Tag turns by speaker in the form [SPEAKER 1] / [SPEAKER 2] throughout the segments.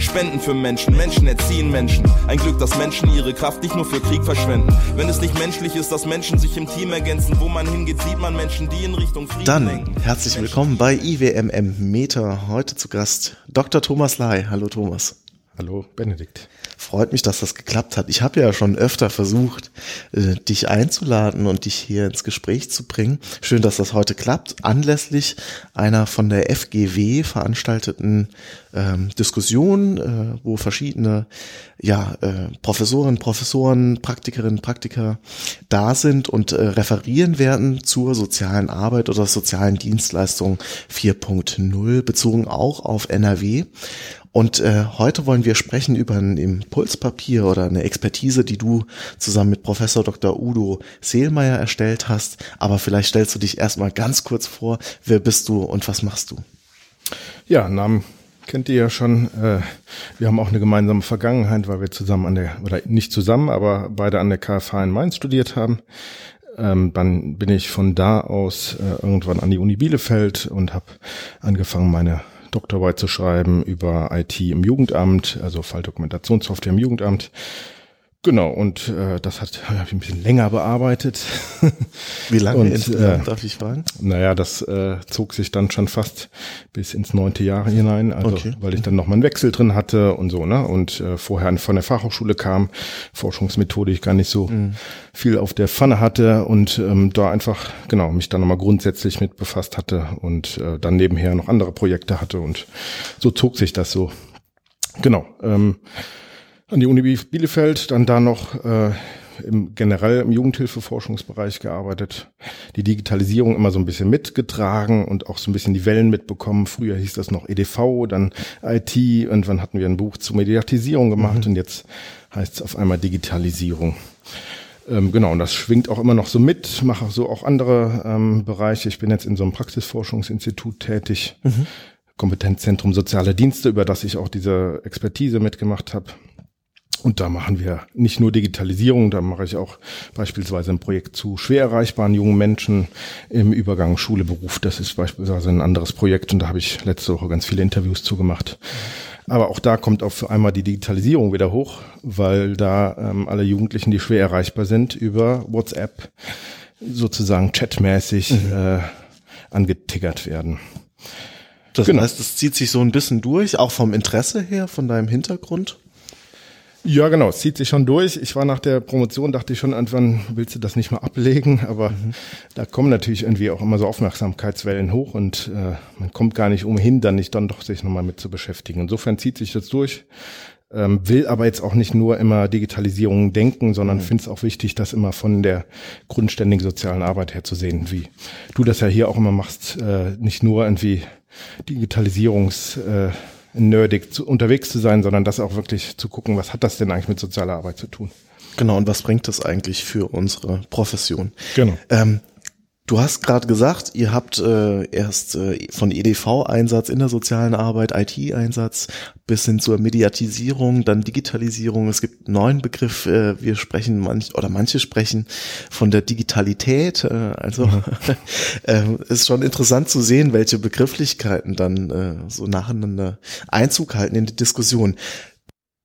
[SPEAKER 1] Spenden für Menschen, Menschen erziehen Menschen. Ein Glück, dass Menschen ihre Kraft nicht nur für Krieg verschwenden. Wenn es nicht menschlich ist, dass Menschen sich im Team ergänzen, wo man hingeht, sieht man Menschen, die in Richtung Frieden
[SPEAKER 2] Dann
[SPEAKER 1] denken.
[SPEAKER 2] herzlich willkommen bei IWMM Meter. Heute zu Gast Dr. Thomas Lai. Hallo Thomas.
[SPEAKER 3] Hallo Benedikt.
[SPEAKER 2] Freut mich, dass das geklappt hat. Ich habe ja schon öfter versucht, äh, dich einzuladen und dich hier ins Gespräch zu bringen. Schön, dass das heute klappt. Anlässlich einer von der FGW veranstalteten ähm, Diskussion, äh, wo verschiedene ja, äh, Professoren, Professoren, Praktikerinnen, Praktiker da sind und äh, referieren werden zur sozialen Arbeit oder sozialen Dienstleistung 4.0, bezogen auch auf NRW. Und äh, heute wollen wir sprechen über ein Impulspapier oder eine Expertise, die du zusammen mit Professor Dr. Udo Seelmeier erstellt hast. Aber vielleicht stellst du dich erstmal ganz kurz vor, wer bist du und was machst du?
[SPEAKER 3] Ja, Namen kennt ihr ja schon. Äh, Wir haben auch eine gemeinsame Vergangenheit, weil wir zusammen an der, oder nicht zusammen, aber beide an der KFH in Mainz studiert haben. Ähm, Dann bin ich von da aus äh, irgendwann an die Uni Bielefeld und habe angefangen, meine Doktorarbeit zu schreiben über IT im Jugendamt, also Falldokumentationssoftware im Jugendamt. Genau, und äh, das hat hab ich ein bisschen länger bearbeitet.
[SPEAKER 2] Wie lange
[SPEAKER 3] Und, äh,
[SPEAKER 2] darf ich fragen?
[SPEAKER 3] Naja, das äh, zog sich dann schon fast bis ins neunte Jahr hinein, also
[SPEAKER 2] Okay.
[SPEAKER 3] weil ich dann noch mal einen Wechsel drin hatte und so, ne? Und äh, vorher von der Fachhochschule kam, Forschungsmethode ich gar nicht so viel auf der Pfanne hatte und ähm, da einfach, genau, mich dann nochmal grundsätzlich mit befasst hatte und äh, dann nebenher noch andere Projekte hatte und so zog sich das so. Genau. Ähm, an die Uni Bielefeld, dann da noch äh, im generell im Jugendhilfeforschungsbereich gearbeitet, die Digitalisierung immer so ein bisschen mitgetragen und auch so ein bisschen die Wellen mitbekommen. Früher hieß das noch EDV, dann IT, irgendwann hatten wir ein Buch zur Mediatisierung gemacht und jetzt heißt es auf einmal Digitalisierung. Ähm, genau, und das schwingt auch immer noch so mit, mache so auch andere ähm, Bereiche. Ich bin jetzt in so einem Praxisforschungsinstitut tätig, Kompetenzzentrum Soziale Dienste, über das ich auch diese Expertise mitgemacht habe. Und da machen wir nicht nur Digitalisierung, da mache ich auch beispielsweise ein Projekt zu schwer erreichbaren jungen Menschen im Übergang Schule, Beruf. Das ist beispielsweise ein anderes Projekt und da habe ich letzte Woche ganz viele Interviews zugemacht. Aber auch da kommt auf einmal die Digitalisierung wieder hoch, weil da ähm, alle Jugendlichen, die schwer erreichbar sind, über WhatsApp sozusagen chatmäßig äh, angetickert werden.
[SPEAKER 2] Das
[SPEAKER 3] Genau.
[SPEAKER 2] heißt, es zieht sich so ein bisschen durch, auch vom Interesse her, von deinem Hintergrund.
[SPEAKER 3] Ja, genau, es zieht sich schon durch. Ich war nach der Promotion, dachte ich schon, irgendwann willst du das nicht mal ablegen, aber da kommen natürlich irgendwie auch immer so Aufmerksamkeitswellen hoch und äh, man kommt gar nicht umhin, dann nicht dann doch sich nochmal mit zu beschäftigen. Insofern zieht sich das durch. Ähm, will aber jetzt auch nicht nur immer Digitalisierung denken, sondern finde es auch wichtig, das immer von der grundständigen sozialen Arbeit her zu sehen, wie du das ja hier auch immer machst, äh, nicht nur irgendwie Digitalisierungs äh, nerdig zu, unterwegs zu sein, sondern das auch wirklich zu gucken, was hat das denn eigentlich mit sozialer Arbeit zu tun.
[SPEAKER 2] Genau, und was bringt das eigentlich für unsere Profession?
[SPEAKER 3] Genau.
[SPEAKER 2] Ähm, du hast gerade gesagt, ihr habt äh, erst äh, von EDV-Einsatz in der sozialen Arbeit, IT-Einsatz bis hin zur Mediatisierung, dann Digitalisierung. Es gibt einen neuen Begriff. Äh, wir sprechen manch oder manche sprechen von der Digitalität. Äh, also äh, ist schon interessant zu sehen, welche Begrifflichkeiten dann äh, so nacheinander Einzug halten in die Diskussion.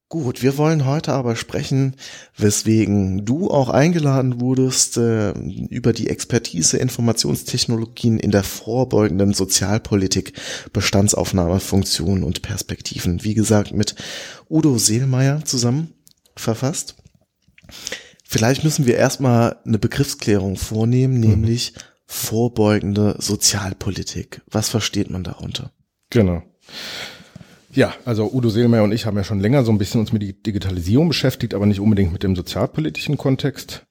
[SPEAKER 2] Gut, wir wollen heute aber sprechen, weswegen du auch eingeladen wurdest, äh, über die Expertise Informationstechnologien in der vorbeugenden Sozialpolitik, Bestandsaufnahme, Funktionen und Perspektiven. Wie gesagt, mit Udo Seelmeier zusammen verfasst. Vielleicht müssen wir erstmal eine Begriffsklärung vornehmen, nämlich vorbeugende Sozialpolitik. Was versteht man darunter?
[SPEAKER 3] Genau. Ja, also Udo Seelmeier und ich haben ja schon länger so ein bisschen uns mit die Digitalisierung beschäftigt, aber nicht unbedingt mit dem sozialpolitischen Kontext.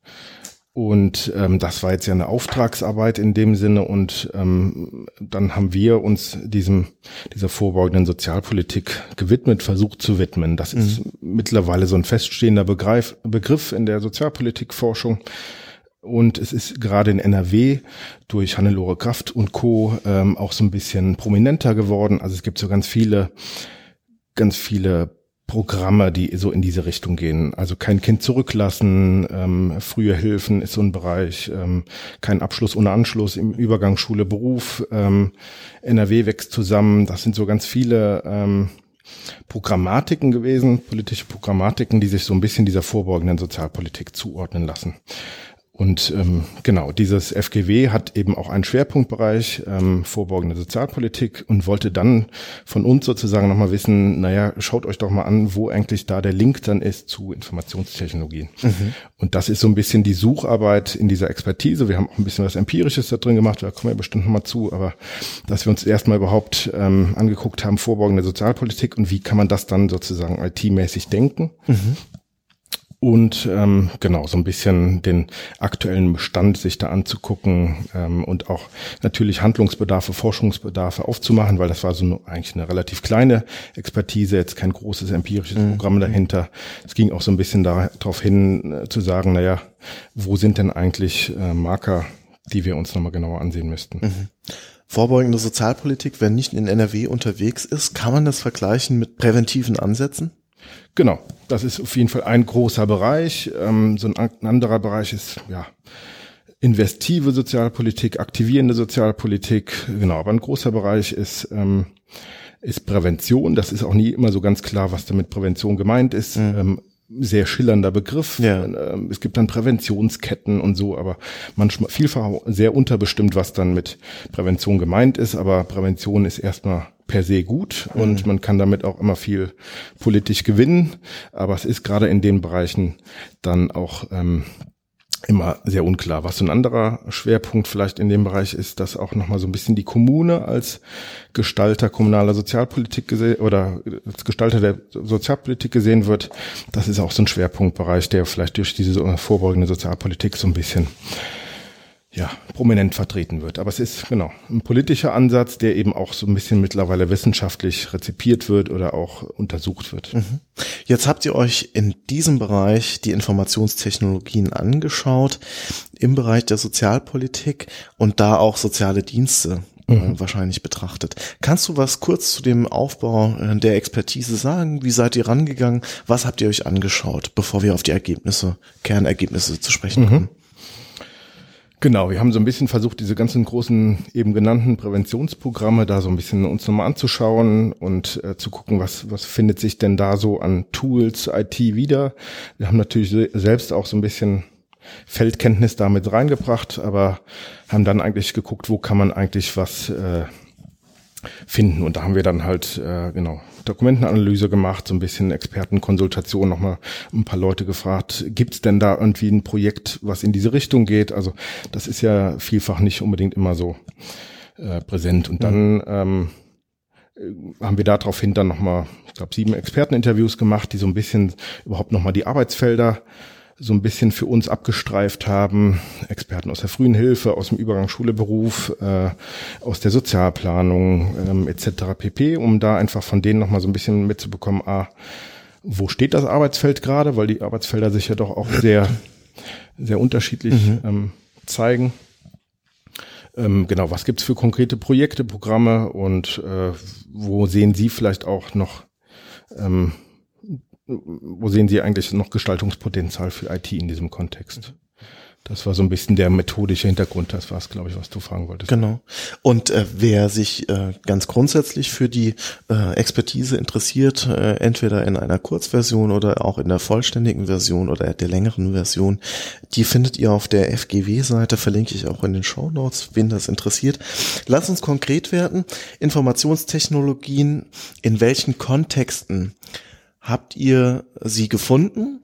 [SPEAKER 3] Und ähm, das war jetzt ja eine Auftragsarbeit in dem Sinne. Und ähm, dann haben wir uns diesem dieser vorbeugenden Sozialpolitik gewidmet, versucht zu widmen. Das ist mittlerweile so ein feststehender Begriff, Begriff in der Sozialpolitikforschung. Und es ist gerade in NRW durch Hannelore Kraft und Co. Ähm, auch so ein bisschen prominenter geworden. Also es gibt so ganz viele, ganz viele Programme, die so in diese Richtung gehen. Also kein Kind zurücklassen, ähm, frühe Hilfen ist so ein Bereich, ähm, kein Abschluss ohne Anschluss im Übergang Schule Beruf, ähm, NRW wächst zusammen. Das sind so ganz viele ähm, Programmatiken gewesen, politische Programmatiken, die sich so ein bisschen dieser vorbeugenden Sozialpolitik zuordnen lassen. Und ähm, genau, dieses FGW hat eben auch einen Schwerpunktbereich, ähm, vorbeugende Sozialpolitik und wollte dann von uns sozusagen nochmal wissen, naja, schaut euch doch mal an, wo eigentlich da der Link dann ist zu Informationstechnologien. Mhm. Und das ist so ein bisschen die Sucharbeit in dieser Expertise. Wir haben auch ein bisschen was Empirisches da drin gemacht, da kommen wir bestimmt nochmal zu, aber dass wir uns erstmal überhaupt ähm, angeguckt haben, vorbeugende Sozialpolitik und wie kann man das dann sozusagen IT-mäßig denken. Mhm und ähm, genau so ein bisschen den aktuellen Bestand sich da anzugucken ähm, und auch natürlich Handlungsbedarfe, Forschungsbedarfe aufzumachen, weil das war so eine, eigentlich eine relativ kleine Expertise, jetzt kein großes empirisches mhm. Programm dahinter. Es ging auch so ein bisschen darauf hin äh, zu sagen, naja, wo sind denn eigentlich äh, Marker, die wir uns nochmal genauer ansehen müssten. Mhm.
[SPEAKER 2] Vorbeugende Sozialpolitik, wenn nicht in NRW unterwegs ist, kann man das vergleichen mit präventiven Ansätzen?
[SPEAKER 3] Genau, das ist auf jeden Fall ein großer Bereich. Ähm, so ein anderer Bereich ist ja investive Sozialpolitik, aktivierende Sozialpolitik. Genau, aber ein großer Bereich ist ähm, ist Prävention. Das ist auch nie immer so ganz klar, was damit Prävention gemeint ist. Mhm. Ähm, sehr schillernder Begriff. Ja. Ähm, es gibt dann Präventionsketten und so, aber manchmal vielfach sehr unterbestimmt, was dann mit Prävention gemeint ist. Aber Prävention ist erstmal per se gut und mhm. man kann damit auch immer viel politisch gewinnen. Aber es ist gerade in den Bereichen dann auch ähm, immer sehr unklar. Was ein anderer Schwerpunkt vielleicht in dem Bereich ist, dass auch nochmal so ein bisschen die Kommune als Gestalter kommunaler Sozialpolitik gesehen oder als Gestalter der Sozialpolitik gesehen wird. Das ist auch so ein Schwerpunktbereich, der vielleicht durch diese vorbeugende Sozialpolitik so ein bisschen ja, prominent vertreten wird. Aber es ist genau ein politischer Ansatz, der eben auch so ein bisschen mittlerweile wissenschaftlich rezipiert wird oder auch untersucht wird. Mhm.
[SPEAKER 2] Jetzt habt ihr euch in diesem Bereich die Informationstechnologien angeschaut, im Bereich der Sozialpolitik und da auch soziale Dienste äh, mhm. wahrscheinlich betrachtet. Kannst du was kurz zu dem Aufbau äh, der Expertise sagen? Wie seid ihr rangegangen? Was habt ihr euch angeschaut, bevor wir auf die Ergebnisse, Kernergebnisse zu sprechen mhm. kommen?
[SPEAKER 3] Genau, wir haben so ein bisschen versucht, diese ganzen großen eben genannten Präventionsprogramme da so ein bisschen uns nochmal anzuschauen und äh, zu gucken, was, was findet sich denn da so an Tools, IT wieder. Wir haben natürlich selbst auch so ein bisschen Feldkenntnis damit reingebracht, aber haben dann eigentlich geguckt, wo kann man eigentlich was äh, finden. Und da haben wir dann halt, äh, genau, Dokumentenanalyse gemacht, so ein bisschen Expertenkonsultation, nochmal ein paar Leute gefragt, gibt's denn da irgendwie ein Projekt, was in diese Richtung geht? Also das ist ja vielfach nicht unbedingt immer so äh, präsent. Und dann ähm, haben wir daraufhin dann nochmal, ich glaube, sieben Experteninterviews gemacht, die so ein bisschen überhaupt nochmal die Arbeitsfelder so ein bisschen für uns abgestreift haben. Experten aus der frühen Hilfe, aus dem Übergang Schule-Beruf, äh, aus der Sozialplanung ähm, etc. pp, um da einfach von denen nochmal so ein bisschen mitzubekommen, ah, wo steht das Arbeitsfeld gerade, weil die Arbeitsfelder sich ja doch auch sehr, sehr unterschiedlich mhm. ähm, zeigen. Ähm, genau, was gibt's für konkrete Projekte, Programme und äh, wo sehen Sie vielleicht auch noch ähm, wo sehen Sie eigentlich noch Gestaltungspotenzial für IT in diesem Kontext? Das war so ein bisschen der methodische Hintergrund, das war es, glaube ich, was du fragen wolltest.
[SPEAKER 2] Genau. Und äh, wer sich äh, ganz grundsätzlich für die äh, Expertise interessiert, äh, entweder in einer Kurzversion oder auch in der vollständigen Version oder der längeren Version, die findet ihr auf der FGW-Seite, verlinke ich auch in den Show Notes, wen das interessiert. Lass uns konkret werden. Informationstechnologien, in welchen Kontexten habt ihr sie gefunden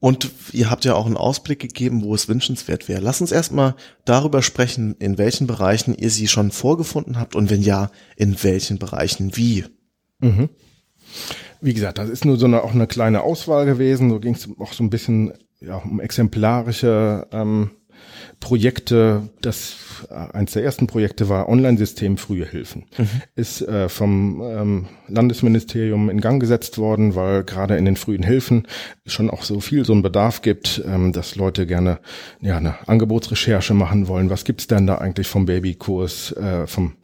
[SPEAKER 2] und ihr habt ja auch einen Ausblick gegeben, wo es wünschenswert wäre. Lass uns erstmal darüber sprechen, in welchen Bereichen ihr sie schon vorgefunden habt und wenn ja, in welchen Bereichen wie. Mhm.
[SPEAKER 3] Wie gesagt, das ist nur so eine, auch eine kleine Auswahl gewesen. So ging es auch so ein bisschen ja, um exemplarische ähm, Projekte, das eins der ersten Projekte war Online-System Frühe Hilfen. Mhm. Ist äh, vom ähm, Landesministerium in Gang gesetzt worden, weil gerade in den frühen Hilfen schon auch so viel so ein Bedarf gibt, ähm, dass Leute gerne ja eine Angebotsrecherche machen wollen. Was gibt's denn da eigentlich vom Babykurs, äh, vom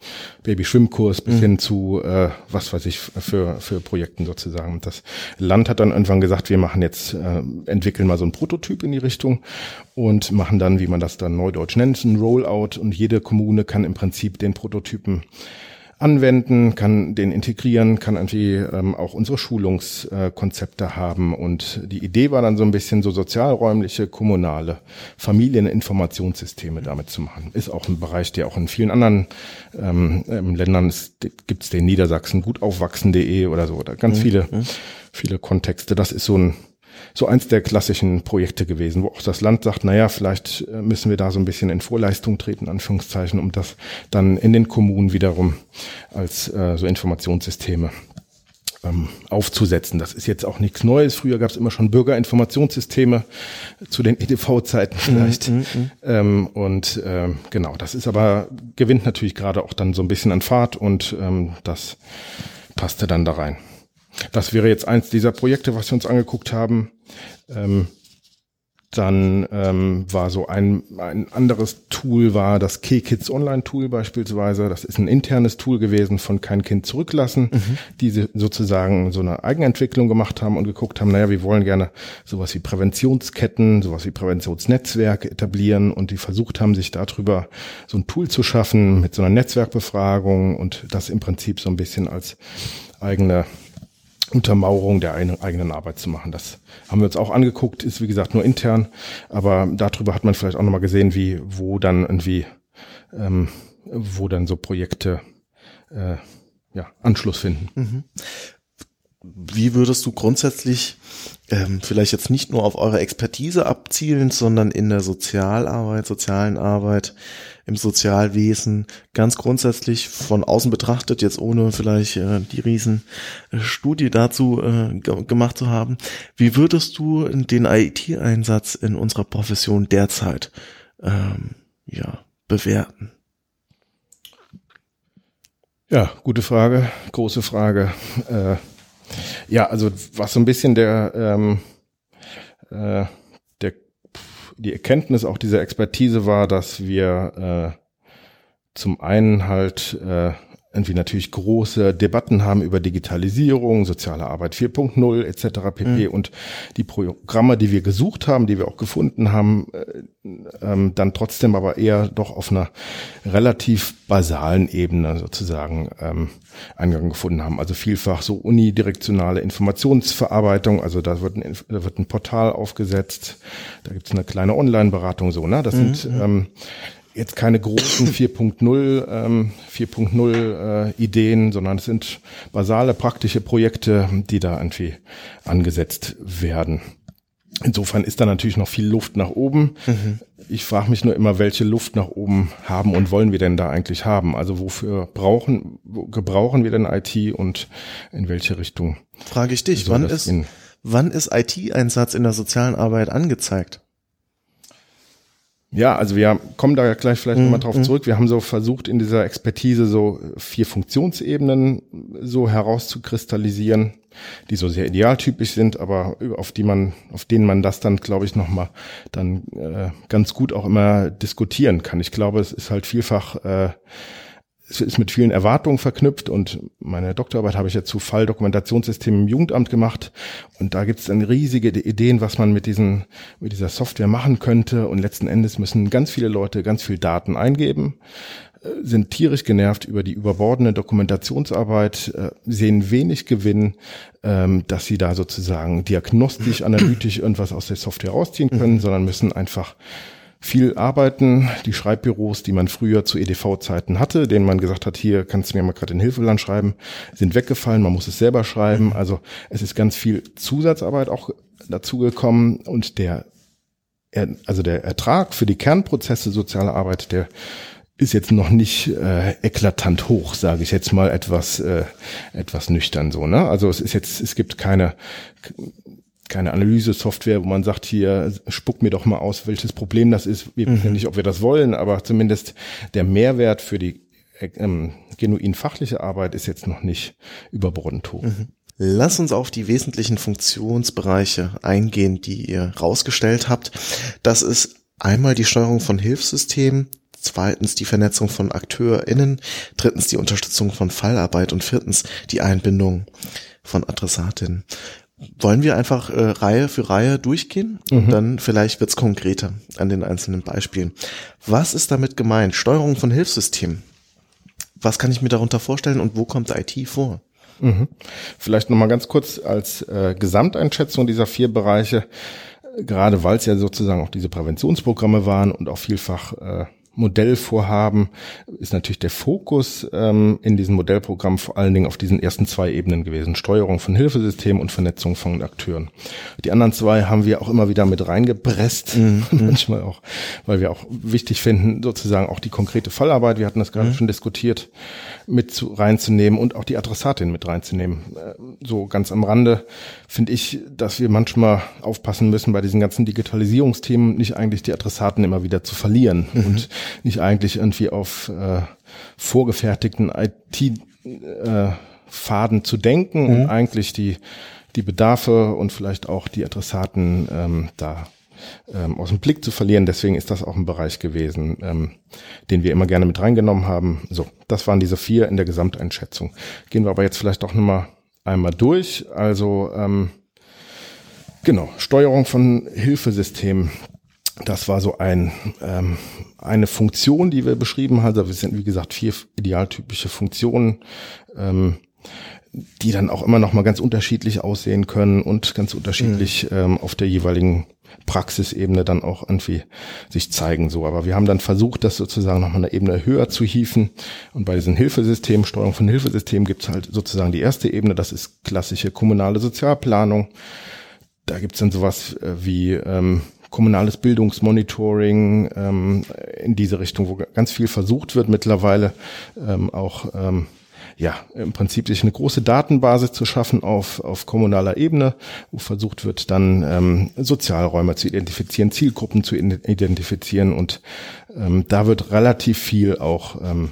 [SPEAKER 3] Babyschwimmkurs bis mhm. hin zu äh, was weiß ich für für Projekten sozusagen. Das Land hat dann irgendwann gesagt, wir machen jetzt äh, entwickeln mal so ein Prototyp in die Richtung und machen dann, wie man das dann neudeutsch nennt, ein Rollout und jede Kommune kann im Prinzip den Prototypen anwenden, kann den integrieren, kann irgendwie ähm, auch unsere Schulungskonzepte haben. Und die Idee war dann so ein bisschen so sozialräumliche, kommunale Familieninformationssysteme damit zu machen. Ist auch ein Bereich, der auch in vielen anderen ähm, ähm Ländern gibt es den Niedersachsen gut aufwachsen.de oder so, oder ganz mhm. viele, mhm. viele Kontexte. Das ist so ein so eins der klassischen Projekte gewesen, wo auch das Land sagt, naja, vielleicht äh, müssen wir da so ein bisschen in Vorleistung treten, Anführungszeichen, um das dann in den Kommunen wiederum als äh, so Informationssysteme ähm, aufzusetzen. Das ist jetzt auch nichts Neues. Früher gab es immer schon Bürgerinformationssysteme zu den EDV-Zeiten vielleicht. Mm, mm, mm. Ähm, und ähm, genau, das ist aber, gewinnt natürlich gerade auch dann so ein bisschen an Fahrt und ähm, das passte dann da rein. Das wäre jetzt eins dieser Projekte, was wir uns angeguckt haben. Ähm, dann ähm, war so ein, ein anderes Tool, war das K-Kids Online-Tool beispielsweise. Das ist ein internes Tool gewesen von Kein Kind zurücklassen, mhm. die sozusagen so eine Eigenentwicklung gemacht haben und geguckt haben, naja, wir wollen gerne sowas wie Präventionsketten, sowas wie Präventionsnetzwerke etablieren und die versucht haben, sich darüber so ein Tool zu schaffen mit so einer Netzwerkbefragung und das im Prinzip so ein bisschen als eigene Untermauerung der eigenen Arbeit zu machen. Das haben wir uns auch angeguckt, ist wie gesagt nur intern, aber darüber hat man vielleicht auch nochmal gesehen, wie, wo dann irgendwie, ähm, wo dann so Projekte äh, ja, Anschluss finden. Mhm.
[SPEAKER 2] Wie würdest du grundsätzlich ähm, vielleicht jetzt nicht nur auf eure Expertise abzielen, sondern in der Sozialarbeit, sozialen Arbeit, im Sozialwesen ganz grundsätzlich von außen betrachtet, jetzt ohne vielleicht äh, die Riesenstudie dazu äh, gemacht zu haben. Wie würdest du den IT-Einsatz in unserer Profession derzeit ähm, ja, bewerten?
[SPEAKER 3] Ja, gute Frage, große Frage. Äh, ja, also was so ein bisschen der ähm, äh, die Erkenntnis auch dieser Expertise war, dass wir äh, zum einen halt äh, irgendwie natürlich große Debatten haben über Digitalisierung, soziale Arbeit 4.0 etc. pp. Mhm. Und die Programme, die wir gesucht haben, die wir auch gefunden haben, äh, ähm, dann trotzdem aber eher doch auf einer relativ basalen Ebene sozusagen ähm, Eingang gefunden haben. Also vielfach so unidirektionale Informationsverarbeitung, also da wird ein, da wird ein Portal aufgesetzt, da gibt es eine kleine Online-Beratung so, ne? Das mhm. sind ähm, jetzt keine großen 4.0 ähm, 4.0 äh, Ideen, sondern es sind basale praktische Projekte, die da irgendwie angesetzt werden. Insofern ist da natürlich noch viel Luft nach oben. Mhm. Ich frage mich nur immer, welche Luft nach oben haben und wollen wir denn da eigentlich haben? Also wofür brauchen, wo gebrauchen wir denn IT und in welche Richtung?
[SPEAKER 2] Frage ich dich, wann ist, wann ist IT-Einsatz in der sozialen Arbeit angezeigt?
[SPEAKER 3] Ja, also wir kommen da gleich vielleicht mhm. nochmal drauf mhm. zurück. Wir haben so versucht, in dieser Expertise so vier Funktionsebenen so herauszukristallisieren, die so sehr idealtypisch sind, aber auf die man, auf denen man das dann, glaube ich, nochmal dann äh, ganz gut auch immer diskutieren kann. Ich glaube, es ist halt vielfach äh, es ist mit vielen Erwartungen verknüpft und meine Doktorarbeit habe ich ja zu Falldokumentationssystemen im Jugendamt gemacht. Und da gibt es dann riesige Ideen, was man mit diesen mit dieser Software machen könnte. Und letzten Endes müssen ganz viele Leute ganz viel Daten eingeben, äh, sind tierisch genervt über die überbordene Dokumentationsarbeit, äh, sehen wenig Gewinn, ähm, dass sie da sozusagen diagnostisch, analytisch irgendwas aus der Software rausziehen können, sondern müssen einfach viel arbeiten. Die Schreibbüros, die man früher zu EDV-Zeiten hatte, denen man gesagt hat, hier kannst du mir mal gerade in Hilfeland schreiben, sind weggefallen. Man muss es selber schreiben. Also es ist ganz viel Zusatzarbeit auch dazugekommen und der, also der Ertrag für die Kernprozesse soziale Arbeit, der ist jetzt noch nicht äh, eklatant hoch, sage ich jetzt mal etwas äh, etwas nüchtern so. Ne? Also es ist jetzt es gibt keine keine Analyse-Software, wo man sagt, hier, spuck mir doch mal aus, welches Problem das ist. Wir wissen mhm. nicht, ob wir das wollen, aber zumindest der Mehrwert für die ähm, genuin fachliche Arbeit ist jetzt noch nicht überbordend hoch. Mhm.
[SPEAKER 2] Lass uns auf die wesentlichen Funktionsbereiche eingehen, die ihr rausgestellt habt. Das ist einmal die Steuerung von Hilfssystemen, zweitens die Vernetzung von AkteurInnen, drittens die Unterstützung von Fallarbeit und viertens die Einbindung von Adressatinnen. Wollen wir einfach äh, Reihe für Reihe durchgehen und mhm. dann vielleicht wird's konkreter an den einzelnen Beispielen. Was ist damit gemeint? Steuerung von Hilfssystemen. Was kann ich mir darunter vorstellen und wo kommt IT vor?
[SPEAKER 3] Mhm. Vielleicht nochmal ganz kurz als äh, Gesamteinschätzung dieser vier Bereiche, gerade weil es ja sozusagen auch diese Präventionsprogramme waren und auch vielfach äh, Modellvorhaben ist natürlich der Fokus ähm, in diesem Modellprogramm vor allen Dingen auf diesen ersten zwei Ebenen gewesen. Steuerung von Hilfesystemen und Vernetzung von Akteuren. Die anderen zwei haben wir auch immer wieder mit reingepresst, mhm. manchmal auch, weil wir auch wichtig finden, sozusagen auch die konkrete Fallarbeit, wir hatten das gerade mhm. schon diskutiert, mit zu, reinzunehmen und auch die Adressatin mit reinzunehmen. Äh, so ganz am Rande finde ich, dass wir manchmal aufpassen müssen bei diesen ganzen Digitalisierungsthemen, nicht eigentlich die Adressaten immer wieder zu verlieren mhm. und nicht eigentlich irgendwie auf äh, vorgefertigten IT-Faden äh, zu denken mhm. und eigentlich die, die Bedarfe und vielleicht auch die Adressaten ähm, da ähm, aus dem Blick zu verlieren. Deswegen ist das auch ein Bereich gewesen, ähm, den wir immer gerne mit reingenommen haben. So, das waren diese vier in der Gesamteinschätzung. Gehen wir aber jetzt vielleicht auch nochmal einmal durch. Also ähm, genau, Steuerung von Hilfesystemen. Das war so ein, ähm, eine Funktion, die wir beschrieben haben. Also wir sind, wie gesagt, vier idealtypische Funktionen. Ähm, die dann auch immer noch mal ganz unterschiedlich aussehen können und ganz unterschiedlich mhm. ähm, auf der jeweiligen Praxisebene dann auch irgendwie sich zeigen so. Aber wir haben dann versucht, das sozusagen noch mal eine Ebene höher zu hieven. Und bei diesen Hilfesystemen, Steuerung von Hilfesystemen, gibt es halt sozusagen die erste Ebene, das ist klassische kommunale Sozialplanung. Da gibt es dann sowas äh, wie ähm, kommunales Bildungsmonitoring ähm, in diese Richtung, wo ganz viel versucht wird mittlerweile ähm, auch ähm, ja, im Prinzip sich eine große Datenbasis zu schaffen auf, auf kommunaler Ebene, wo versucht wird, dann ähm, Sozialräume zu identifizieren, Zielgruppen zu identifizieren und ähm, da wird relativ viel auch ähm,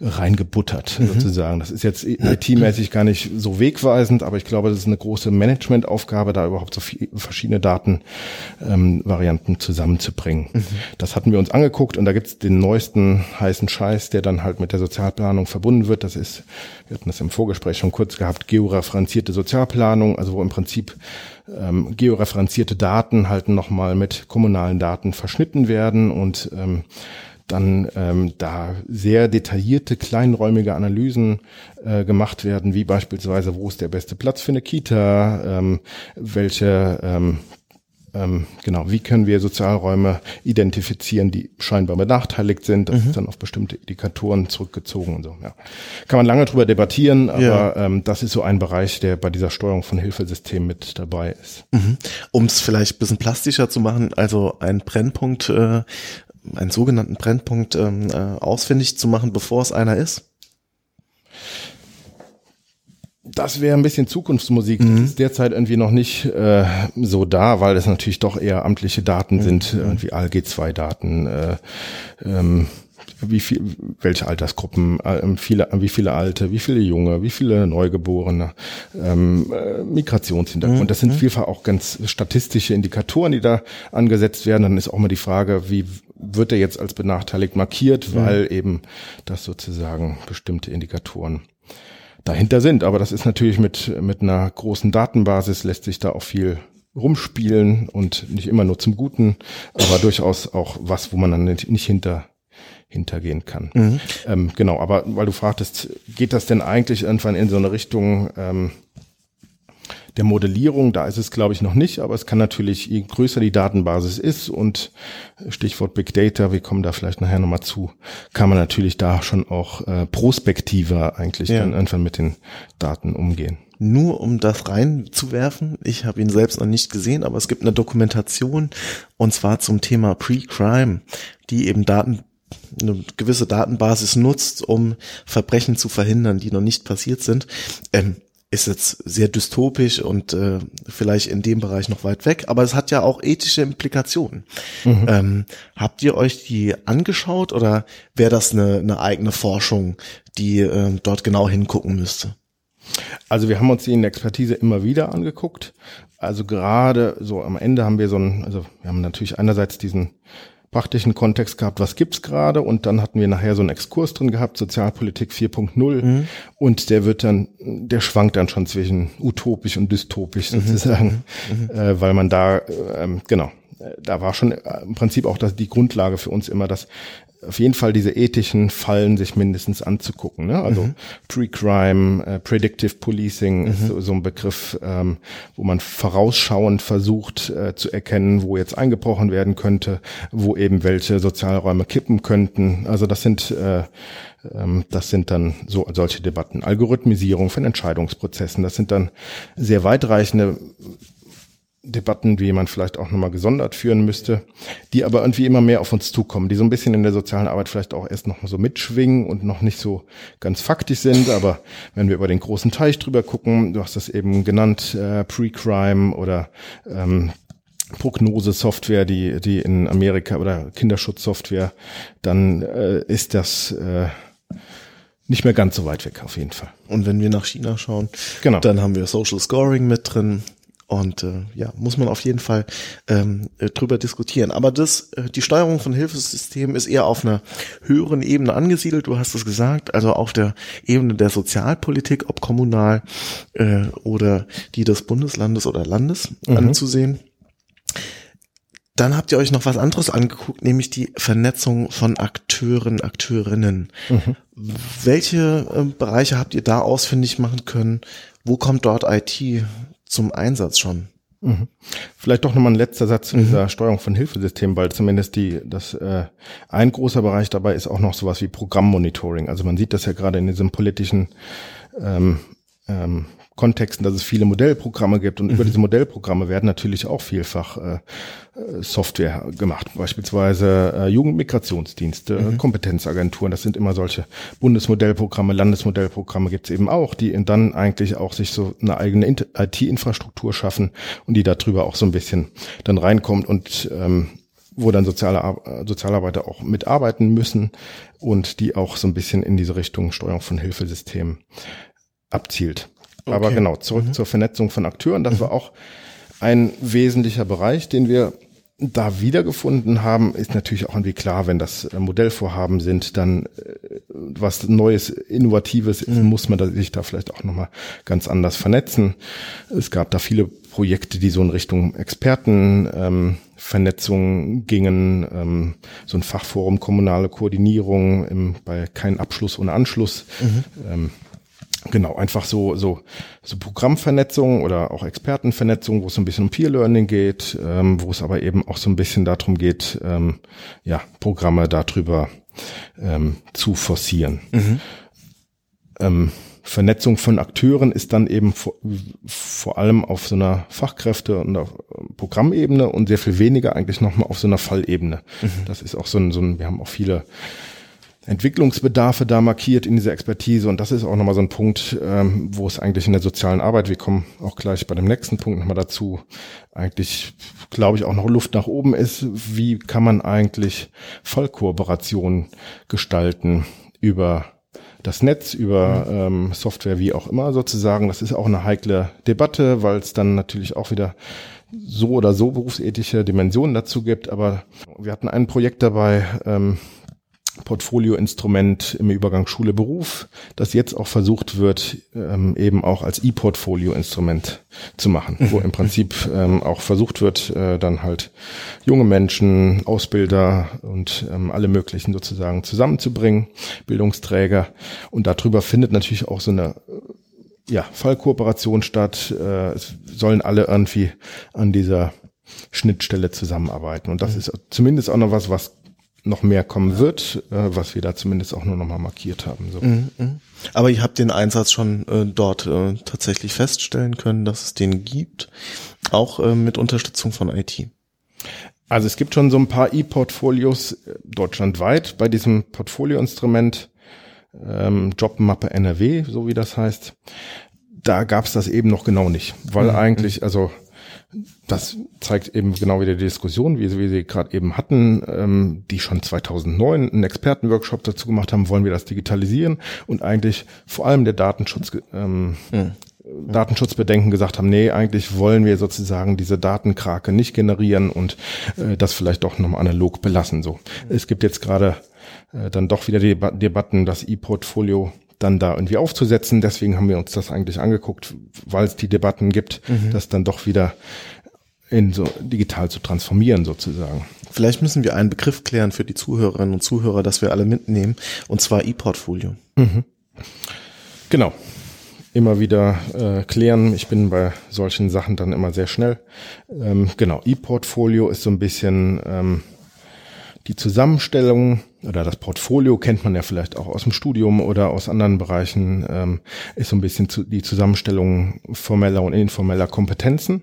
[SPEAKER 3] reingebuttert mhm. sozusagen. Das ist jetzt IT-mäßig gar nicht so wegweisend, aber ich glaube, das ist eine große Managementaufgabe, da überhaupt so viele verschiedene Datenvarianten ähm, zusammenzubringen. Mhm. Das hatten wir uns angeguckt und da gibt's den neuesten heißen Scheiß, der dann halt mit der Sozialplanung verbunden wird. Das ist, wir hatten das im Vorgespräch schon kurz gehabt, georeferenzierte Sozialplanung, also wo im Prinzip ähm, georeferenzierte Daten halt nochmal mit kommunalen Daten verschnitten werden und ähm, dann ähm, da sehr detaillierte, kleinräumige Analysen äh, gemacht werden, wie beispielsweise, wo ist der beste Platz für eine Kita, ähm, welche ähm, ähm, genau, wie können wir Sozialräume identifizieren, die scheinbar benachteiligt sind. Das mhm. ist dann auf bestimmte Indikatoren zurückgezogen und so. Ja. Kann man lange drüber debattieren, aber ja. ähm, das ist so ein Bereich, der bei dieser Steuerung von Hilfesystemen mit dabei ist.
[SPEAKER 2] Mhm. Um es vielleicht ein bisschen plastischer zu machen, also ein Brennpunkt äh, einen sogenannten Brennpunkt ähm, äh, ausfindig zu machen, bevor es einer ist?
[SPEAKER 3] Das wäre ein bisschen Zukunftsmusik. Mhm. Das ist derzeit irgendwie noch nicht äh, so da, weil es natürlich doch eher amtliche Daten mhm. sind, irgendwie ALG2-Daten. Äh, ähm, wie viel, welche Altersgruppen, äh, viele, wie viele Alte, wie viele Junge, wie viele Neugeborene, ähm, äh, Migrationshintergrund. Mhm. Das sind mhm. vielfach auch ganz statistische Indikatoren, die da angesetzt werden. Dann ist auch mal die Frage, wie wird er jetzt als benachteiligt markiert, weil mhm. eben das sozusagen bestimmte Indikatoren dahinter sind. Aber das ist natürlich mit, mit einer großen Datenbasis lässt sich da auch viel rumspielen und nicht immer nur zum Guten, aber durchaus auch was, wo man dann nicht hinter hintergehen kann. Mhm. Ähm, genau, aber weil du fragtest, geht das denn eigentlich irgendwann in so eine Richtung ähm, der Modellierung, da ist es glaube ich noch nicht, aber es kann natürlich, je größer die Datenbasis ist und Stichwort Big Data, wir kommen da vielleicht nachher nochmal zu, kann man natürlich da schon auch äh, prospektiver eigentlich ja. dann irgendwann mit den Daten umgehen
[SPEAKER 2] nur um das reinzuwerfen. Ich habe ihn selbst noch nicht gesehen, aber es gibt eine Dokumentation und zwar zum Thema Pre-Crime, die eben Daten eine gewisse Datenbasis nutzt, um Verbrechen zu verhindern, die noch nicht passiert sind. Ähm, ist jetzt sehr dystopisch und äh, vielleicht in dem Bereich noch weit weg, aber es hat ja auch ethische Implikationen. Mhm. Ähm, habt ihr euch die angeschaut oder wäre das eine, eine eigene Forschung, die äh, dort genau hingucken müsste?
[SPEAKER 3] Also wir haben uns die in der Expertise immer wieder angeguckt. Also gerade so am Ende haben wir so ein, also wir haben natürlich einerseits diesen praktischen Kontext gehabt, was gibt's gerade und dann hatten wir nachher so einen Exkurs drin gehabt, Sozialpolitik 4.0 mhm. und der wird dann, der schwankt dann schon zwischen utopisch und dystopisch mhm. sozusagen, mhm. äh, weil man da, äh, genau, da war schon im Prinzip auch das, die Grundlage für uns immer, dass auf jeden Fall diese ethischen Fallen sich mindestens anzugucken. Ne? Also mhm. Pre-Crime, äh, Predictive Policing mhm. ist so, so, ein Begriff, ähm, wo man vorausschauend versucht äh, zu erkennen, wo jetzt eingebrochen werden könnte, wo eben welche Sozialräume kippen könnten. Also das sind äh, ähm, das sind dann so solche Debatten. Algorithmisierung von Entscheidungsprozessen, das sind dann sehr weitreichende Debatten, wie man vielleicht auch nochmal gesondert führen müsste, die aber irgendwie immer mehr auf uns zukommen, die so ein bisschen in der sozialen Arbeit vielleicht auch erst noch mal so mitschwingen und noch nicht so ganz faktisch sind. Aber wenn wir über den großen Teich drüber gucken, du hast das eben genannt, äh, Pre-Crime oder ähm, Prognose-Software, die, die in Amerika oder Kinderschutzsoftware, dann äh, ist das äh, nicht mehr ganz so weit weg auf jeden Fall.
[SPEAKER 2] Und wenn wir nach China schauen, genau. dann haben wir Social Scoring mit drin, und äh, ja, muss man auf jeden Fall ähm, äh, drüber diskutieren. Aber das, äh, die Steuerung von Hilfesystemen ist eher auf einer höheren Ebene angesiedelt. Du hast es gesagt, also auf der Ebene der Sozialpolitik, ob kommunal äh, oder die des Bundeslandes oder Landes mhm. anzusehen. Dann habt ihr euch noch was anderes angeguckt, nämlich die Vernetzung von Akteuren, Akteurinnen. Mhm. Welche äh, Bereiche habt ihr da ausfindig machen können? Wo kommt dort IT zum Einsatz schon.
[SPEAKER 3] Mhm. Vielleicht doch nochmal ein letzter Satz zu mhm. dieser Steuerung von Hilfesystemen, weil zumindest die, das äh, ein großer Bereich dabei ist auch noch sowas wie Programmmonitoring. Also man sieht das ja gerade in diesem politischen ähm, ähm, Kontexten, dass es viele Modellprogramme gibt und mhm. über diese Modellprogramme werden natürlich auch vielfach äh, äh, Software gemacht, beispielsweise äh, Jugendmigrationsdienste, mhm. Kompetenzagenturen, das sind immer solche Bundesmodellprogramme, Landesmodellprogramme gibt's eben auch, die dann eigentlich auch sich so eine eigene IT-Infrastruktur schaffen und die darüber auch so ein bisschen dann reinkommt und ähm, wo dann soziale Sozialarbeiter auch mitarbeiten müssen und die auch so ein bisschen in diese Richtung Steuerung von Hilfesystemen abzielt. Okay. Aber genau, zurück mhm. zur Vernetzung von Akteuren. Das mhm. war auch ein wesentlicher Bereich, den wir da wiedergefunden haben, ist natürlich auch irgendwie klar, wenn das äh, Modellvorhaben sind, dann äh, was Neues, Innovatives, mhm. muss man sich da vielleicht auch nochmal ganz anders vernetzen. Es gab da viele Projekte, die so in Richtung Expertenvernetzung ähm, gingen, ähm, so ein Fachforum kommunale Koordinierung im, bei kein Abschluss ohne Anschluss. Mhm. Ähm, Genau, einfach so, so, so Programmvernetzung oder auch Expertenvernetzung, wo es so ein bisschen um Peer Learning geht, ähm, wo es aber eben auch so ein bisschen darum geht, ähm, ja, Programme darüber ähm, zu forcieren. Mhm. Ähm, Vernetzung von Akteuren ist dann eben vor, vor allem auf so einer Fachkräfte- und Programmebene und sehr viel weniger eigentlich nochmal auf so einer Fallebene. Mhm. Das ist auch so ein, so ein, wir haben auch viele Entwicklungsbedarfe da markiert in dieser Expertise. Und das ist auch nochmal so ein Punkt, ähm, wo es eigentlich in der sozialen Arbeit, wir kommen auch gleich bei dem nächsten Punkt nochmal dazu, eigentlich, glaube ich, auch noch Luft nach oben ist. Wie kann man eigentlich Fallkooperation gestalten über das Netz, über ähm, Software, wie auch immer sozusagen. Das ist auch eine heikle Debatte, weil es dann natürlich auch wieder so oder so berufsethische Dimensionen dazu gibt. Aber wir hatten ein Projekt dabei, ähm, Portfolioinstrument im Übergang Schule-Beruf, das jetzt auch versucht wird, ähm, eben auch als E-Portfolio-Instrument zu machen, wo im Prinzip ähm, auch versucht wird, äh, dann halt junge Menschen, Ausbilder und ähm, alle möglichen sozusagen zusammenzubringen, Bildungsträger. Und darüber findet natürlich auch so eine ja, Fallkooperation statt. Äh, es sollen alle irgendwie an dieser Schnittstelle zusammenarbeiten. Und das mhm. ist zumindest auch noch was, was noch mehr kommen wird, äh, was wir da zumindest auch nur noch mal markiert haben. So. Mhm,
[SPEAKER 2] mhm. Aber ihr habt den Einsatz schon äh, dort äh, tatsächlich feststellen können, dass es den gibt, auch äh, mit Unterstützung von IT.
[SPEAKER 3] Also es gibt schon so ein paar E-Portfolios äh, deutschlandweit bei diesem Portfolioinstrument ähm, Jobmappe NRW, so wie das heißt. da gab es das eben noch genau nicht, weil mhm. eigentlich, also das zeigt eben genau wieder die Diskussion, wie, wie Sie gerade eben hatten, ähm, die schon 2009 einen Expertenworkshop dazu gemacht haben, wollen wir das digitalisieren und eigentlich vor allem der Datenschutz, ähm, mhm. Datenschutzbedenken gesagt haben, nee, eigentlich wollen wir sozusagen diese Datenkrake nicht generieren und äh, das vielleicht doch nochmal analog belassen. So, es gibt jetzt gerade äh, dann doch wieder die Debatten, das E-Portfolio dann da irgendwie aufzusetzen. Deswegen haben wir uns das eigentlich angeguckt, weil es die Debatten gibt, mhm. das dann doch wieder in so digital zu transformieren sozusagen.
[SPEAKER 2] Vielleicht müssen wir einen Begriff klären für die Zuhörerinnen und Zuhörer, dass wir alle mitnehmen, und zwar E-Portfolio. Mhm.
[SPEAKER 3] Genau. Immer wieder äh, klären. Ich bin bei solchen Sachen dann immer sehr schnell. Ähm, genau, E-Portfolio ist so ein bisschen ähm, die Zusammenstellung oder das Portfolio kennt man ja vielleicht auch aus dem Studium oder aus anderen Bereichen, ähm, ist so ein bisschen zu, die Zusammenstellung formeller und informeller Kompetenzen,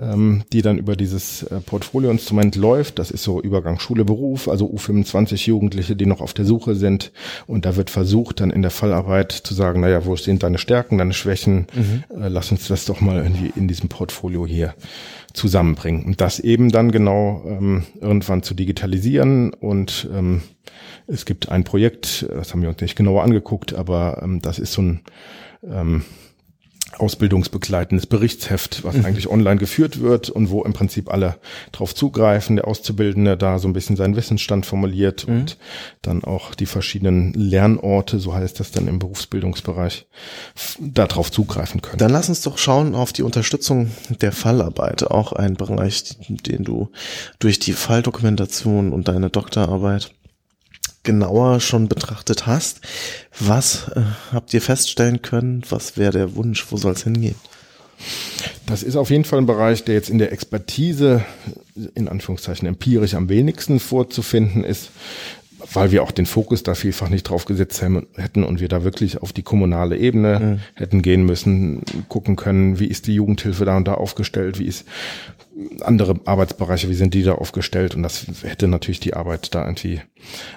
[SPEAKER 3] ähm, die dann über dieses äh, Portfolioinstrument läuft. Das ist so Übergang Schule, Beruf, also U25 Jugendliche, die noch auf der Suche sind. Und da wird versucht, dann in der Fallarbeit zu sagen, naja, wo sind deine Stärken, deine Schwächen? Mhm. Äh, lass uns das doch mal in, in diesem Portfolio hier zusammenbringen. Und das eben dann genau ähm, irgendwann zu digitalisieren und ähm, es gibt ein Projekt, das haben wir uns nicht genauer angeguckt, aber ähm, das ist so ein ähm, ausbildungsbegleitendes Berichtsheft, was mhm. eigentlich online geführt wird und wo im Prinzip alle drauf zugreifen, der Auszubildende da so ein bisschen seinen Wissensstand formuliert mhm. und dann auch die verschiedenen Lernorte, so heißt das dann im Berufsbildungsbereich, da drauf zugreifen können.
[SPEAKER 2] Dann lass uns doch schauen auf die Unterstützung der Fallarbeit, auch ein Bereich, den du durch die Falldokumentation und deine Doktorarbeit genauer schon betrachtet hast. Was äh, habt ihr feststellen können? Was wäre der Wunsch? Wo soll es hingehen?
[SPEAKER 3] Das ist auf jeden Fall ein Bereich, der jetzt in der Expertise, in Anführungszeichen empirisch am wenigsten vorzufinden ist weil wir auch den Fokus da vielfach nicht drauf gesetzt hätten und wir da wirklich auf die kommunale Ebene mhm. hätten gehen müssen, gucken können, wie ist die Jugendhilfe da und da aufgestellt, wie ist andere Arbeitsbereiche, wie sind die da aufgestellt? Und das hätte natürlich die Arbeit da irgendwie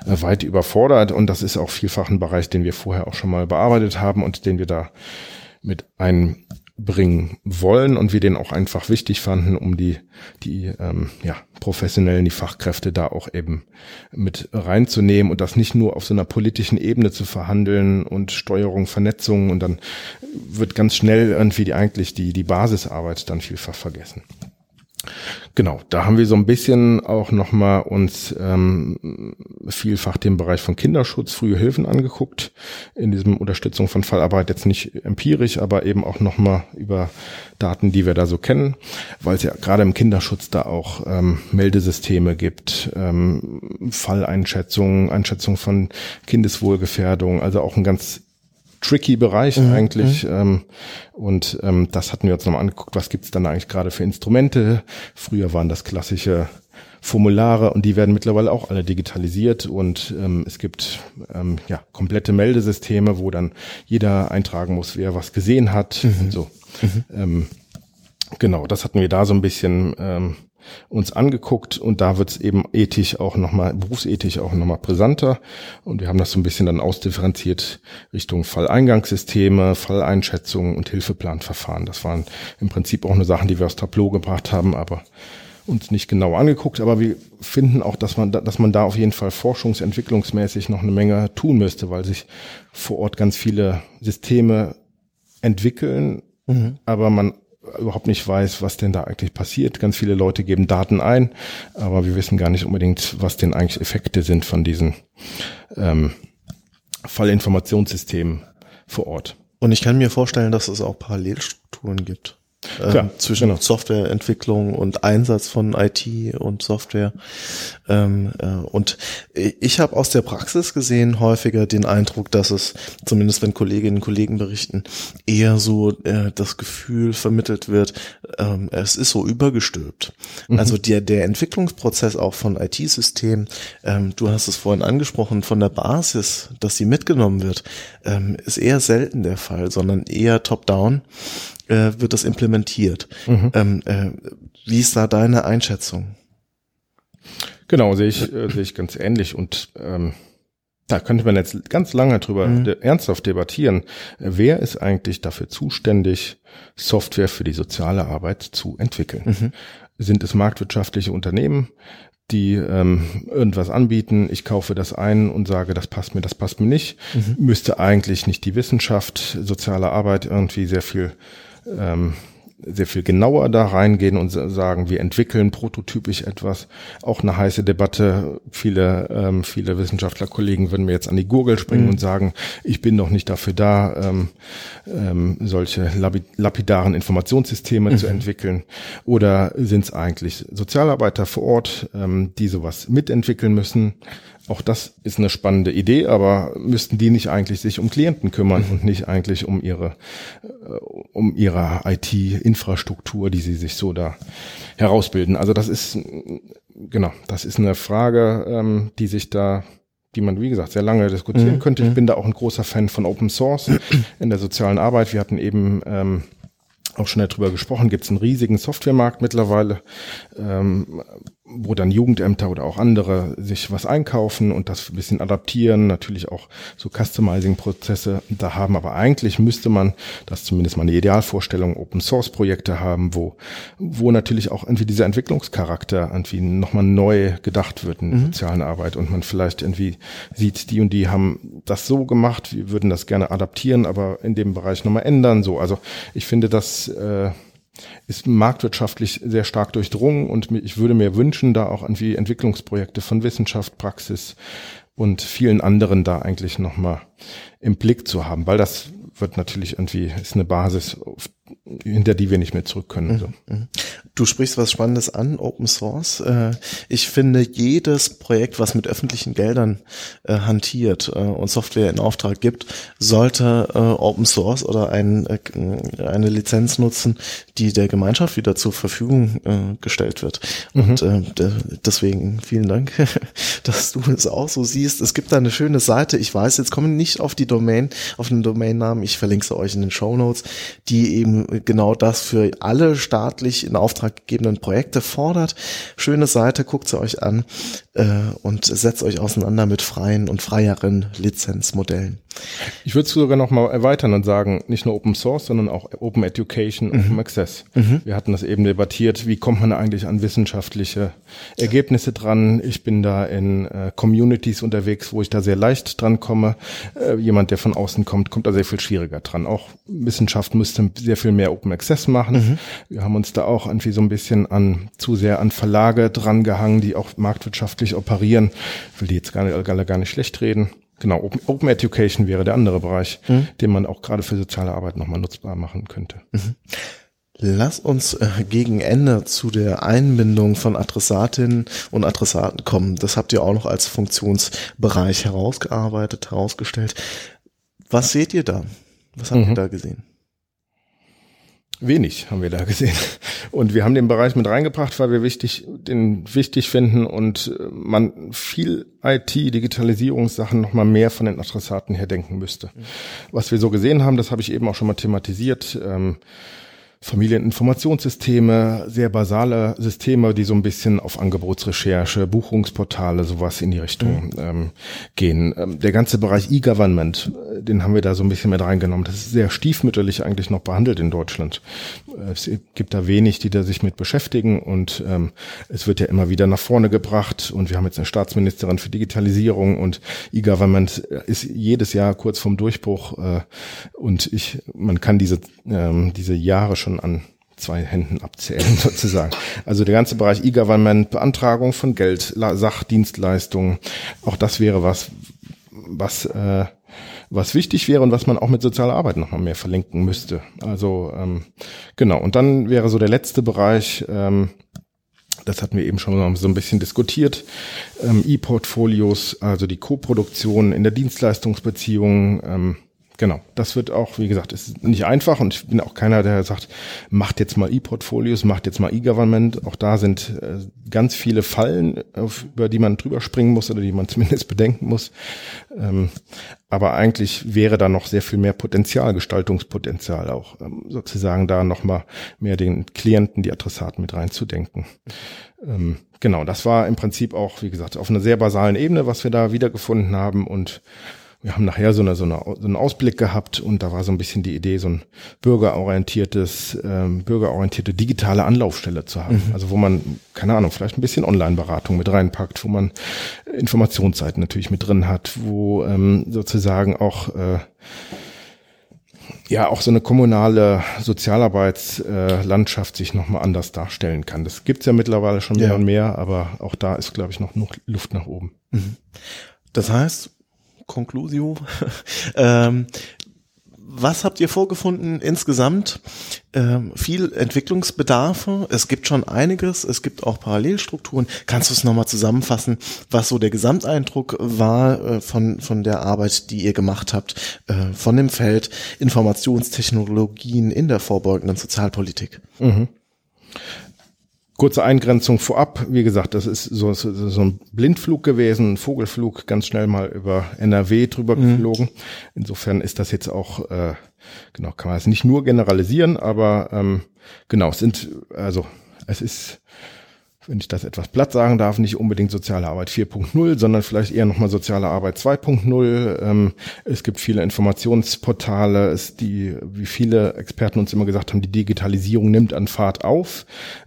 [SPEAKER 3] äh, weit überfordert. Und das ist auch vielfach ein Bereich, den wir vorher auch schon mal bearbeitet haben und den wir da mit einem bringen wollen und wir den auch einfach wichtig fanden, um die, die ähm, ja, Professionellen, die Fachkräfte da auch eben mit reinzunehmen und das nicht nur auf so einer politischen Ebene zu verhandeln und Steuerung, Vernetzung. Und dann wird ganz schnell irgendwie die, eigentlich die, die Basisarbeit dann vielfach vergessen. Genau, da haben wir so ein bisschen auch nochmal uns ähm, vielfach den Bereich von Kinderschutz, frühe Hilfen angeguckt, in diesem Unterstützung von Fallarbeit jetzt nicht empirisch, aber eben auch nochmal über Daten, die wir da so kennen, weil es ja gerade im Kinderschutz da auch ähm, Meldesysteme gibt, ähm, Falleinschätzungen, Einschätzung von Kindeswohlgefährdung, also auch ein ganz tricky Bereich mhm. eigentlich. Mhm. Ähm, und ähm, das hatten wir uns nochmal angeguckt, was gibt's dann eigentlich gerade für Instrumente. Früher waren das klassische Formulare und die werden mittlerweile auch alle digitalisiert und ähm, es gibt ähm, ja komplette Meldesysteme, wo dann jeder eintragen muss, wer was gesehen hat. Mhm. So. Mhm. Ähm, genau, das hatten wir da so ein bisschen ähm, uns angeguckt und da wird es eben ethisch auch nochmal, berufsethisch auch nochmal brisanter und wir haben das so ein bisschen dann ausdifferenziert Richtung Falleingangssysteme, Falleinschätzungen und Hilfeplanverfahren. Das waren im Prinzip auch nur Sachen, die wir aus Tableau gebracht haben, aber uns nicht genau angeguckt, aber wir finden auch, dass man, dass man da auf jeden Fall forschungsentwicklungsmäßig noch eine Menge tun müsste, weil sich vor Ort ganz viele Systeme entwickeln, mhm. aber man überhaupt nicht weiß, was denn da eigentlich passiert. Ganz viele Leute geben Daten ein, aber wir wissen gar nicht unbedingt, was denn eigentlich Effekte sind von diesen ähm, Fallinformationssystemen vor Ort.
[SPEAKER 2] Und ich kann mir vorstellen, dass es auch Parallelstrukturen gibt. Klar, ähm, zwischen genau. Softwareentwicklung und Einsatz von IT und Software. Ähm, äh, und ich habe aus der Praxis gesehen häufiger den Eindruck, dass es, zumindest wenn Kolleginnen und Kollegen berichten, eher so äh, das Gefühl vermittelt wird, ähm, es ist so übergestülpt. Mhm. Also der, der Entwicklungsprozess auch von IT-Systemen, ähm, du hast es vorhin angesprochen, von der Basis, dass sie mitgenommen wird, ähm, ist eher selten der Fall, sondern eher top-down äh, wird das implementiert. Mhm. Ähm, äh, wie ist da deine Einschätzung?
[SPEAKER 3] Genau, sehe ich, äh, sehe ich ganz ähnlich und ähm, da könnte man jetzt ganz lange drüber mhm. ernsthaft debattieren. Wer ist eigentlich dafür zuständig, Software für die soziale Arbeit zu entwickeln? Mhm. Sind es marktwirtschaftliche Unternehmen? die ähm, irgendwas anbieten, ich kaufe das ein und sage, das passt mir, das passt mir nicht, mhm. müsste eigentlich nicht die Wissenschaft, soziale Arbeit irgendwie sehr viel ähm, sehr viel genauer da reingehen und sagen, wir entwickeln prototypisch etwas. Auch eine heiße Debatte. Viele, ähm, viele Wissenschaftlerkollegen würden mir jetzt an die Gurgel springen mhm. und sagen, ich bin doch nicht dafür da, ähm, ähm, solche lapidaren Informationssysteme mhm. zu entwickeln. Oder sind es eigentlich Sozialarbeiter vor Ort, ähm, die sowas mitentwickeln müssen? Auch das ist eine spannende Idee, aber müssten die nicht eigentlich sich um Klienten kümmern und nicht eigentlich um ihre, äh, um ihre IT-Infrastruktur, die sie sich so da herausbilden? Also das ist, genau, das ist eine Frage, ähm, die sich da die man, wie gesagt, sehr lange diskutieren mhm. könnte. Ich mhm. bin da auch ein großer Fan von Open Source in der sozialen Arbeit. Wir hatten eben ähm, auch schon darüber gesprochen, gibt es einen riesigen Softwaremarkt mittlerweile. Ähm, wo dann Jugendämter oder auch andere sich was einkaufen und das ein bisschen adaptieren, natürlich auch so Customizing-Prozesse da haben. Aber eigentlich müsste man, das zumindest mal eine Idealvorstellung, Open-Source-Projekte haben, wo, wo natürlich auch irgendwie dieser Entwicklungscharakter irgendwie nochmal neu gedacht wird in mhm. sozialen Arbeit und man vielleicht irgendwie sieht, die und die haben das so gemacht, wir würden das gerne adaptieren, aber in dem Bereich nochmal ändern. So, also ich finde das äh, ist marktwirtschaftlich sehr stark durchdrungen und ich würde mir wünschen, da auch irgendwie Entwicklungsprojekte von Wissenschaft, Praxis und vielen anderen da eigentlich nochmal im Blick zu haben, weil das wird natürlich irgendwie, ist eine Basis, hinter die wir nicht mehr zurück können. So.
[SPEAKER 2] Mhm, mhm. Du sprichst was Spannendes an, Open Source. Äh, ich finde, jedes Projekt, was mit öffentlichen Geldern äh, hantiert äh, und Software in Auftrag gibt, sollte Open Source oder ein, eine Lizenz nutzen, die der Gemeinschaft wieder zur Verfügung gestellt wird. Mhm. Und deswegen vielen Dank, dass du es auch so siehst. Es gibt da eine schöne Seite. Ich weiß, jetzt kommen nicht auf die Domain, auf den Domainnamen. Ich verlinke sie euch in den Show Notes, die eben genau das für alle staatlich in Auftrag gegebenen Projekte fordert. Schöne Seite, guckt sie euch an äh, und setzt euch auseinander mit freien und freieren Lizenzmodellen.
[SPEAKER 3] Ich würde es sogar noch mal erweitern und sagen, nicht nur Open Source, sondern auch Open Education, mhm. Open Access. Mhm. Wir hatten das eben debattiert, wie kommt man eigentlich an wissenschaftliche Ergebnisse dran? Ich bin da in äh, Communities unterwegs, wo ich da sehr leicht dran komme. Äh, jemand, der von außen kommt, kommt da sehr viel schwieriger dran. Auch Wissenschaft müsste sehr viel mehr Open Access machen. Mhm. Wir haben uns da auch irgendwie so ein bisschen an zu sehr an Verlage dran gehangen, die auch marktwirtschaftlich operieren. Ich will die jetzt gar nicht, gar nicht schlecht reden. Genau, Open, Open Education wäre der andere Bereich, mhm. den man auch gerade für soziale Arbeit nochmal nutzbar machen könnte. Mhm.
[SPEAKER 2] Lass uns äh, gegen Ende zu der Einbindung von Adressatinnen und Adressaten kommen. Das habt ihr auch noch als Funktionsbereich herausgearbeitet, herausgestellt. Was seht ihr da? Was habt mhm. ihr da gesehen?
[SPEAKER 3] Wenig haben wir da gesehen. Und wir haben den Bereich mit reingebracht, weil wir wichtig, den wichtig finden und äh, man viel IT, Digitalisierungssachen nochmal mehr von den Adressaten her denken müsste. Mhm. Was wir so gesehen haben, das habe ich eben auch schon mal thematisiert. Ähm, Familieninformationssysteme, sehr basale Systeme, die so ein bisschen auf Angebotsrecherche, Buchungsportale, sowas in die Richtung mhm. ähm, gehen. Ähm, der ganze Bereich E-Government, äh, den haben wir da so ein bisschen mit reingenommen. Das ist sehr stiefmütterlich eigentlich noch behandelt in Deutschland. Äh, es gibt da wenig, die da sich mit beschäftigen und ähm, es wird ja immer wieder nach vorne gebracht und wir haben jetzt eine Staatsministerin für Digitalisierung und E-Government ist jedes Jahr kurz vorm Durchbruch äh, und ich, man kann diese, ähm, diese Jahre schon schon an zwei Händen abzählen sozusagen. Also der ganze Bereich E-Government, Beantragung von Geld, Sachdienstleistungen, auch das wäre was, was äh, was wichtig wäre und was man auch mit sozialer Arbeit nochmal mehr verlinken müsste. Also ähm, genau, und dann wäre so der letzte Bereich, ähm, das hatten wir eben schon so ein bisschen diskutiert, ähm, E-Portfolios, also die Co-Produktion in der Dienstleistungsbeziehung, ähm, Genau, das wird auch, wie gesagt, ist nicht einfach und ich bin auch keiner, der sagt, macht jetzt mal E-Portfolios, macht jetzt mal E-Government. Auch da sind äh, ganz viele Fallen, auf, über die man drüber springen muss oder die man zumindest bedenken muss. Ähm, aber eigentlich wäre da noch sehr viel mehr Potenzial, Gestaltungspotenzial auch, ähm, sozusagen da nochmal mehr den Klienten, die Adressaten mit reinzudenken. Ähm, genau, das war im Prinzip auch, wie gesagt, auf einer sehr basalen Ebene, was wir da wiedergefunden haben und wir haben nachher so, eine, so, eine, so einen Ausblick gehabt und da war so ein bisschen die Idee, so ein bürgerorientiertes, ähm, bürgerorientierte digitale Anlaufstelle zu haben. Mhm. Also wo man, keine Ahnung, vielleicht ein bisschen Online-Beratung mit reinpackt, wo man Informationsseiten natürlich mit drin hat, wo ähm, sozusagen auch äh, ja auch so eine kommunale Sozialarbeitslandschaft äh, sich nochmal anders darstellen kann. Das gibt's ja mittlerweile schon mehr ja. und mehr, aber auch da ist, glaube ich, noch Luft nach oben. Mhm.
[SPEAKER 2] Das heißt, Conclusio. ähm, was habt ihr vorgefunden insgesamt? Ähm, viel Entwicklungsbedarfe. Es gibt schon einiges. Es gibt auch Parallelstrukturen. Kannst du es nochmal zusammenfassen, was so der Gesamteindruck war äh, von, von der Arbeit, die ihr gemacht habt, äh, von dem Feld Informationstechnologien in der vorbeugenden Sozialpolitik? Mhm.
[SPEAKER 3] Kurze Eingrenzung vorab. Wie gesagt, das ist so, so, so ein Blindflug gewesen, ein Vogelflug, ganz schnell mal über NRW drüber mhm. geflogen. Insofern ist das jetzt auch, äh, genau, kann man es nicht nur generalisieren, aber ähm, genau, es sind, also es ist wenn ich das etwas platt sagen darf, nicht unbedingt soziale Arbeit 4.0, sondern vielleicht eher nochmal soziale Arbeit 2.0. Ähm, es gibt viele Informationsportale, die, wie viele Experten uns immer gesagt haben, die Digitalisierung nimmt an Fahrt auf.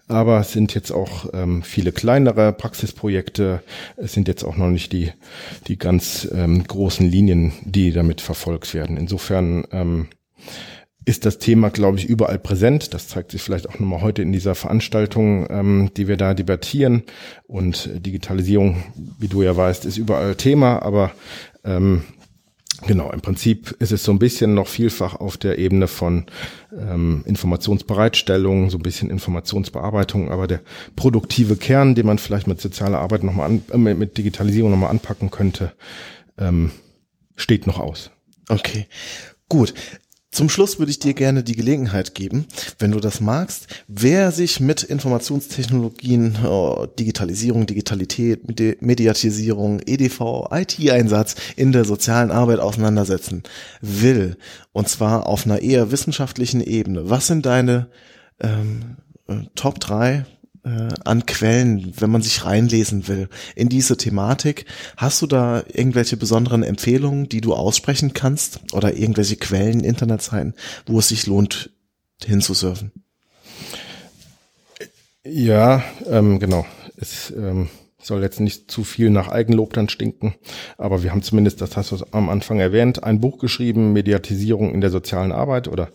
[SPEAKER 3] Aber es sind jetzt auch ähm, viele kleinere Praxisprojekte. Es sind jetzt auch noch nicht die, die ganz ähm, großen Linien, die damit verfolgt werden. Insofern ist das Thema, glaube ich, überall präsent. Das zeigt sich vielleicht auch nochmal heute in dieser Veranstaltung, ähm, die wir da debattieren. Und Digitalisierung, wie du ja weißt, ist überall Thema, aber ähm, Genau, im Prinzip ist es so ein bisschen noch vielfach auf der Ebene von ähm, Informationsbereitstellung, so ein bisschen Informationsbearbeitung, aber der produktive Kern, den man vielleicht mit sozialer Arbeit nochmal an, äh, mit Digitalisierung nochmal anpacken könnte, ähm, steht noch aus.
[SPEAKER 2] Okay, gut. Zum Schluss würde ich dir gerne die Gelegenheit geben, wenn du das magst, wer sich mit Informationstechnologien, oh, Digitalisierung, Digitalität, Mediatisierung, EDV, IT-Einsatz in der sozialen Arbeit auseinandersetzen will, und zwar auf einer eher wissenschaftlichen Ebene. Was sind deine ähm, äh, Top 3 äh, an Quellen, wenn man sich reinlesen will in diese Thematik. Hast du da irgendwelche besonderen Empfehlungen, die du aussprechen kannst oder irgendwelche Quellen, Internetseiten, wo es sich lohnt, hinzusurfen?
[SPEAKER 3] Ja, ähm, genau. Es ähm, soll jetzt nicht zu viel nach Eigenlob dann stinken, aber wir haben zumindest, das hast du am Anfang erwähnt, ein Buch geschrieben, Mediatisierung in der sozialen Arbeit oder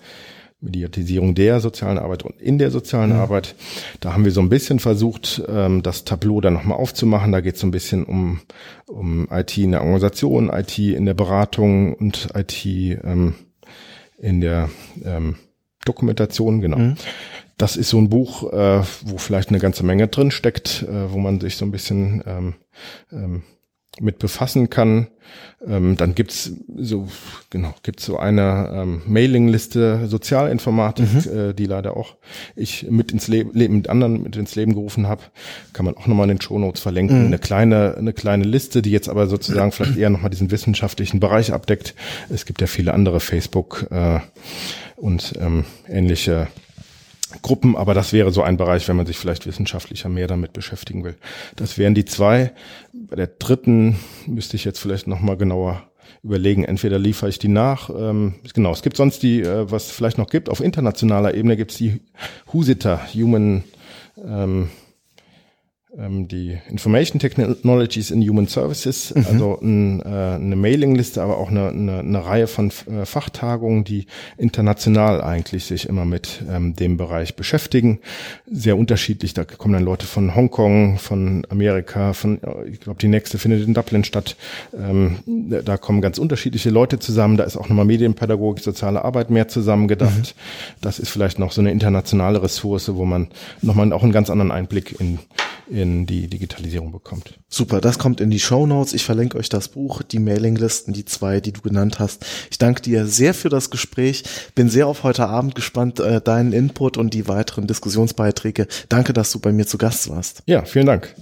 [SPEAKER 3] Mediatisierung der sozialen Arbeit und in der sozialen mhm. Arbeit. Da haben wir so ein bisschen versucht, ähm, das Tableau dann nochmal aufzumachen. Da geht es so ein bisschen um, um IT in der Organisation, IT in der Beratung und IT ähm, in der ähm, Dokumentation, genau. Mhm. Das ist so ein Buch, äh, wo vielleicht eine ganze Menge drin steckt, äh, wo man sich so ein bisschen ähm, ähm, mit befassen kann. Ähm, dann gibt's so genau gibt's so eine ähm, Mailingliste Sozialinformatik, mhm. äh, die leider auch ich mit ins Leben mit anderen mit ins Leben gerufen habe. Kann man auch nochmal in den Shownotes verlinken. Mhm. Eine kleine eine kleine Liste, die jetzt aber sozusagen vielleicht eher nochmal diesen wissenschaftlichen Bereich abdeckt. Es gibt ja viele andere Facebook äh, und ähm, ähnliche Gruppen, aber das wäre so ein Bereich, wenn man sich vielleicht wissenschaftlicher mehr damit beschäftigen will. Das wären die zwei. Bei der dritten müsste ich jetzt vielleicht nochmal genauer überlegen. Entweder liefere ich die nach. Ähm, genau, es gibt sonst die, äh, was vielleicht noch gibt, auf internationaler Ebene gibt es die HUSITA, Human ähm, die Information Technologies in Human Services, mhm. also ein, äh, eine Mailingliste, aber auch eine, eine, eine Reihe von äh, Fachtagungen, die international eigentlich sich immer mit ähm, dem Bereich beschäftigen. Sehr unterschiedlich, da kommen dann Leute von Hongkong, von Amerika, von, ich glaube, die nächste findet in Dublin statt. Ähm, da kommen ganz unterschiedliche Leute zusammen. Da ist auch nochmal Medienpädagogik, soziale Arbeit mehr zusammengedacht. Mhm. Das ist vielleicht noch so eine internationale Ressource, wo man nochmal auch einen ganz anderen Einblick in in die Digitalisierung bekommt.
[SPEAKER 2] Super, das kommt in die Show Notes. Ich verlinke euch das Buch, die Mailinglisten, die zwei, die du genannt hast. Ich danke dir sehr für das Gespräch. Bin sehr auf heute Abend gespannt, äh, deinen Input und die weiteren Diskussionsbeiträge. Danke, dass du bei mir zu Gast warst.
[SPEAKER 3] Ja, vielen Dank.